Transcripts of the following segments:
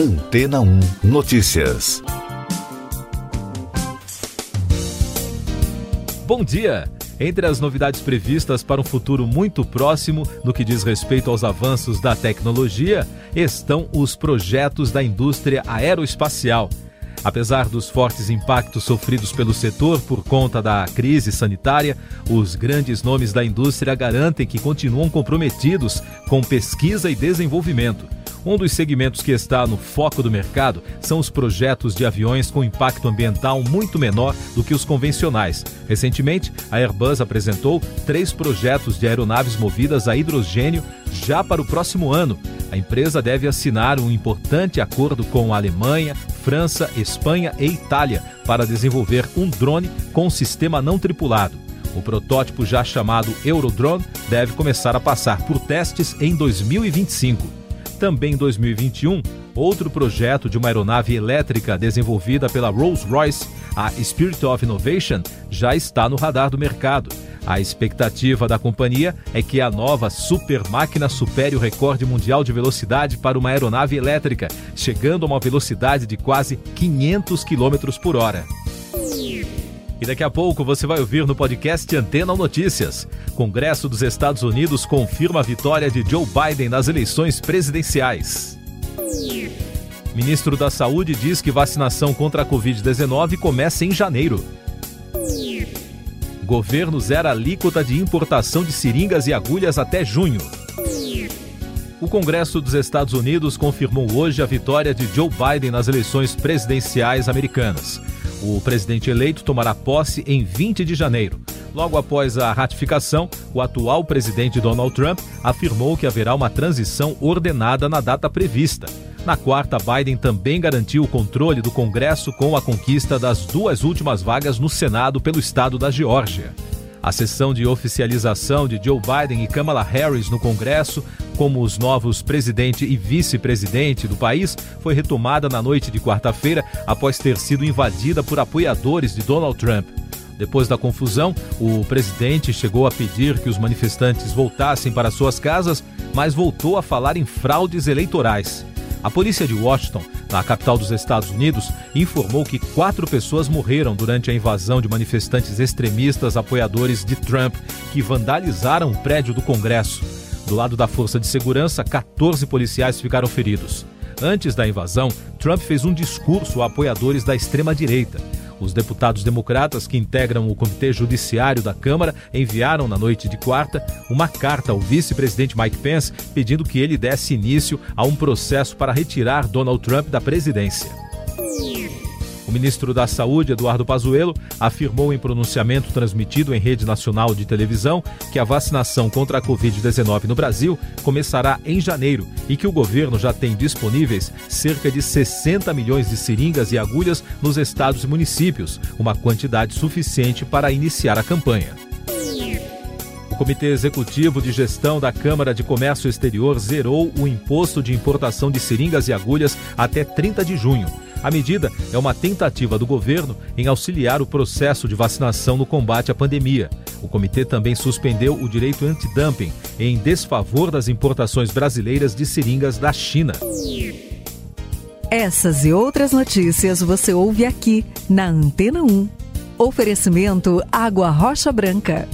Antena 1 Notícias. Bom dia! Entre as novidades previstas para um futuro muito próximo no que diz respeito aos avanços da tecnologia estão os projetos da indústria aeroespacial. Apesar dos fortes impactos sofridos pelo setor por conta da crise sanitária, os grandes nomes da indústria garantem que continuam comprometidos com pesquisa e desenvolvimento. Um dos segmentos que está no foco do mercado são os projetos de aviões com impacto ambiental muito menor do que os convencionais. Recentemente, a Airbus apresentou três projetos de aeronaves movidas a hidrogênio já para o próximo ano. A empresa deve assinar um importante acordo com a Alemanha, França, Espanha e Itália para desenvolver um drone com sistema não tripulado. O protótipo, já chamado Eurodrone, deve começar a passar por testes em 2025. Também em 2021, outro projeto de uma aeronave elétrica desenvolvida pela Rolls-Royce, a Spirit of Innovation, já está no radar do mercado. A expectativa da companhia é que a nova super máquina supere o recorde mundial de velocidade para uma aeronave elétrica, chegando a uma velocidade de quase 500 km por hora. E daqui a pouco você vai ouvir no podcast Antena Notícias. Congresso dos Estados Unidos confirma a vitória de Joe Biden nas eleições presidenciais. Ministro da Saúde diz que vacinação contra a Covid-19 começa em janeiro. Governo zera alíquota de importação de seringas e agulhas até junho. O Congresso dos Estados Unidos confirmou hoje a vitória de Joe Biden nas eleições presidenciais americanas. O presidente eleito tomará posse em 20 de janeiro. Logo após a ratificação, o atual presidente Donald Trump afirmou que haverá uma transição ordenada na data prevista. Na quarta, Biden também garantiu o controle do Congresso com a conquista das duas últimas vagas no Senado pelo estado da Geórgia. A sessão de oficialização de Joe Biden e Kamala Harris no Congresso, como os novos presidente e vice-presidente do país, foi retomada na noite de quarta-feira após ter sido invadida por apoiadores de Donald Trump. Depois da confusão, o presidente chegou a pedir que os manifestantes voltassem para suas casas, mas voltou a falar em fraudes eleitorais. A polícia de Washington, na capital dos Estados Unidos, informou que quatro pessoas morreram durante a invasão de manifestantes extremistas apoiadores de Trump que vandalizaram o prédio do Congresso. Do lado da força de segurança, 14 policiais ficaram feridos. Antes da invasão, Trump fez um discurso a apoiadores da extrema-direita. Os deputados democratas que integram o Comitê Judiciário da Câmara enviaram na noite de quarta uma carta ao vice-presidente Mike Pence pedindo que ele desse início a um processo para retirar Donald Trump da presidência. O ministro da Saúde, Eduardo Pazuello, afirmou em pronunciamento transmitido em rede nacional de televisão que a vacinação contra a Covid-19 no Brasil começará em janeiro e que o governo já tem disponíveis cerca de 60 milhões de seringas e agulhas nos estados e municípios, uma quantidade suficiente para iniciar a campanha. O Comitê Executivo de Gestão da Câmara de Comércio Exterior zerou o imposto de importação de seringas e agulhas até 30 de junho. A medida é uma tentativa do governo em auxiliar o processo de vacinação no combate à pandemia. O comitê também suspendeu o direito antidumping em desfavor das importações brasileiras de seringas da China. Essas e outras notícias você ouve aqui na Antena 1. Oferecimento Água Rocha Branca.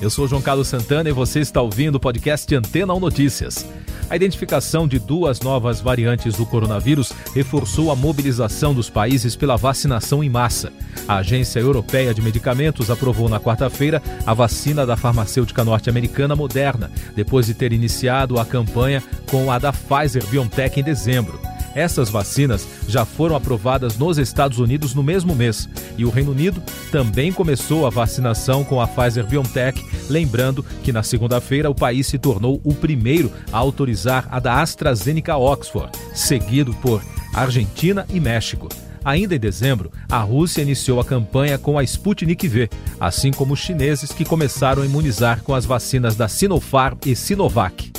Eu sou João Carlos Santana e você está ouvindo o podcast Antena 1 Notícias. A identificação de duas novas variantes do coronavírus reforçou a mobilização dos países pela vacinação em massa. A Agência Europeia de Medicamentos aprovou na quarta-feira a vacina da farmacêutica norte-americana Moderna, depois de ter iniciado a campanha com a da Pfizer BioNTech em dezembro. Essas vacinas já foram aprovadas nos Estados Unidos no mesmo mês e o Reino Unido também começou a vacinação com a Pfizer BioNTech, lembrando que na segunda-feira o país se tornou o primeiro a autorizar a da AstraZeneca Oxford, seguido por Argentina e México. Ainda em dezembro, a Rússia iniciou a campanha com a Sputnik V, assim como os chineses que começaram a imunizar com as vacinas da Sinopharm e Sinovac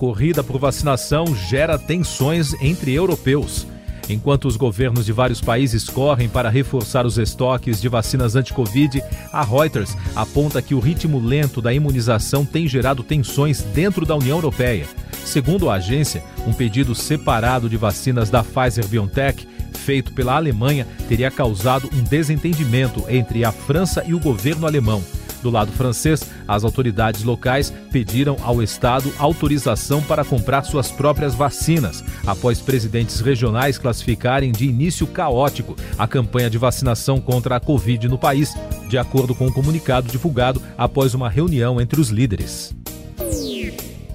corrida por vacinação gera tensões entre europeus. Enquanto os governos de vários países correm para reforçar os estoques de vacinas anti-Covid, a Reuters aponta que o ritmo lento da imunização tem gerado tensões dentro da União Europeia. Segundo a agência, um pedido separado de vacinas da Pfizer BioNTech, feito pela Alemanha, teria causado um desentendimento entre a França e o governo alemão. Do lado francês, as autoridades locais pediram ao Estado autorização para comprar suas próprias vacinas, após presidentes regionais classificarem de início caótico a campanha de vacinação contra a Covid no país, de acordo com um comunicado divulgado após uma reunião entre os líderes.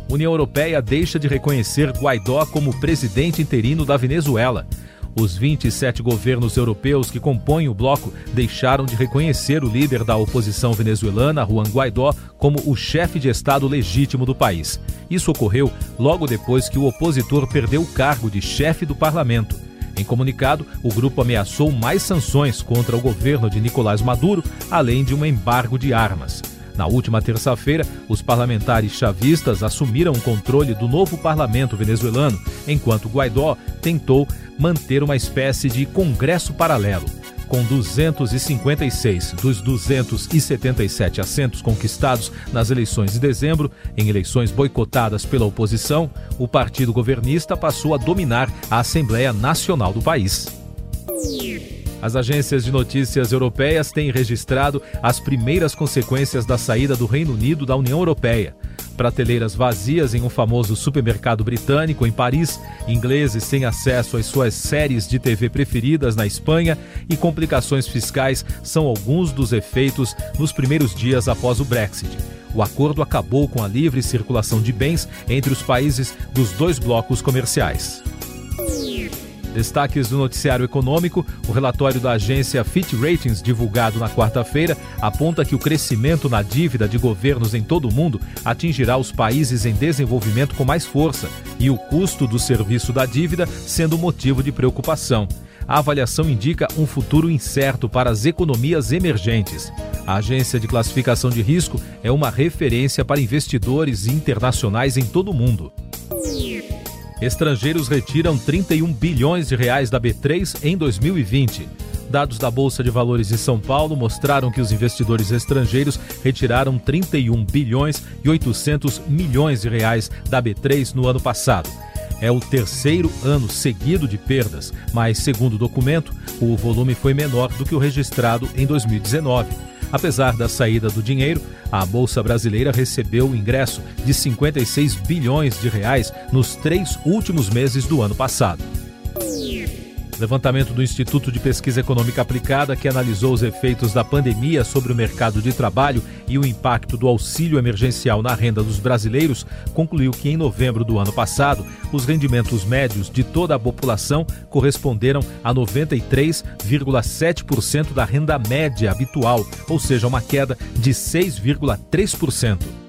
União Europeia deixa de reconhecer Guaidó como presidente interino da Venezuela. Os 27 governos europeus que compõem o bloco deixaram de reconhecer o líder da oposição venezuelana, Juan Guaidó, como o chefe de Estado legítimo do país. Isso ocorreu logo depois que o opositor perdeu o cargo de chefe do parlamento. Em comunicado, o grupo ameaçou mais sanções contra o governo de Nicolás Maduro, além de um embargo de armas. Na última terça-feira, os parlamentares chavistas assumiram o controle do novo parlamento venezuelano, enquanto Guaidó tentou manter uma espécie de congresso paralelo. Com 256 dos 277 assentos conquistados nas eleições de dezembro, em eleições boicotadas pela oposição, o partido governista passou a dominar a Assembleia Nacional do país. As agências de notícias europeias têm registrado as primeiras consequências da saída do Reino Unido da União Europeia. Prateleiras vazias em um famoso supermercado britânico em Paris, ingleses sem acesso às suas séries de TV preferidas na Espanha e complicações fiscais são alguns dos efeitos nos primeiros dias após o Brexit. O acordo acabou com a livre circulação de bens entre os países dos dois blocos comerciais. Destaques do noticiário econômico: o relatório da agência Fitch Ratings, divulgado na quarta-feira, aponta que o crescimento na dívida de governos em todo o mundo atingirá os países em desenvolvimento com mais força e o custo do serviço da dívida sendo motivo de preocupação. A avaliação indica um futuro incerto para as economias emergentes. A agência de classificação de risco é uma referência para investidores internacionais em todo o mundo. Estrangeiros retiram 31 bilhões de reais da B3 em 2020. Dados da Bolsa de Valores de São Paulo mostraram que os investidores estrangeiros retiraram 31 bilhões e 800 milhões de reais da B3 no ano passado. É o terceiro ano seguido de perdas, mas, segundo o documento, o volume foi menor do que o registrado em 2019. Apesar da saída do dinheiro, a Bolsa Brasileira recebeu o ingresso de 56 bilhões de reais nos três últimos meses do ano passado. Levantamento do Instituto de Pesquisa Econômica Aplicada, que analisou os efeitos da pandemia sobre o mercado de trabalho e o impacto do auxílio emergencial na renda dos brasileiros, concluiu que em novembro do ano passado, os rendimentos médios de toda a população corresponderam a 93,7% da renda média habitual, ou seja, uma queda de 6,3%.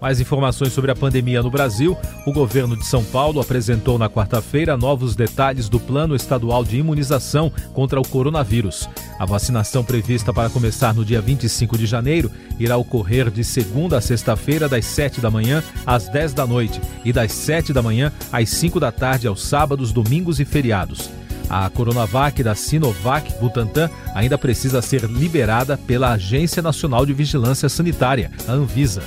Mais informações sobre a pandemia no Brasil. O governo de São Paulo apresentou na quarta-feira novos detalhes do Plano Estadual de Imunização contra o coronavírus. A vacinação prevista para começar no dia 25 de janeiro irá ocorrer de segunda a sexta-feira, das 7 da manhã às 10 da noite e das 7 da manhã às 5 da tarde aos sábados, domingos e feriados. A Coronavac da Sinovac Butantan ainda precisa ser liberada pela Agência Nacional de Vigilância Sanitária, a Anvisa.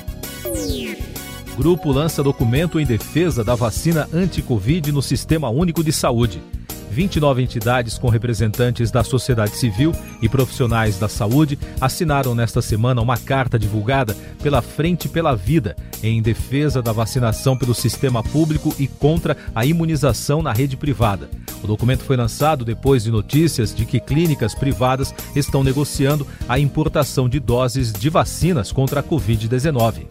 Grupo lança documento em defesa da vacina anti-Covid no Sistema Único de Saúde. 29 entidades com representantes da sociedade civil e profissionais da saúde assinaram nesta semana uma carta divulgada pela Frente pela Vida em defesa da vacinação pelo sistema público e contra a imunização na rede privada. O documento foi lançado depois de notícias de que clínicas privadas estão negociando a importação de doses de vacinas contra a Covid-19.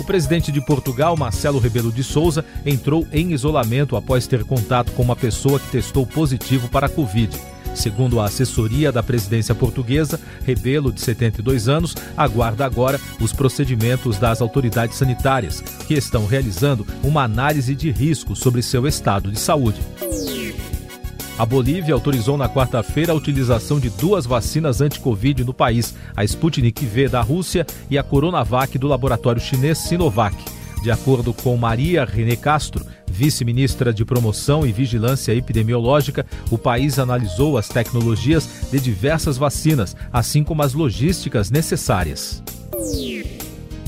O presidente de Portugal, Marcelo Rebelo de Souza, entrou em isolamento após ter contato com uma pessoa que testou positivo para a Covid. Segundo a assessoria da presidência portuguesa, Rebelo, de 72 anos, aguarda agora os procedimentos das autoridades sanitárias, que estão realizando uma análise de risco sobre seu estado de saúde. A Bolívia autorizou na quarta-feira a utilização de duas vacinas anti-Covid no país, a Sputnik V da Rússia e a Coronavac do laboratório chinês Sinovac. De acordo com Maria René Castro, vice-ministra de Promoção e Vigilância Epidemiológica, o país analisou as tecnologias de diversas vacinas, assim como as logísticas necessárias.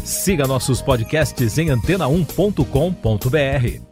Siga nossos podcasts em antena1.com.br.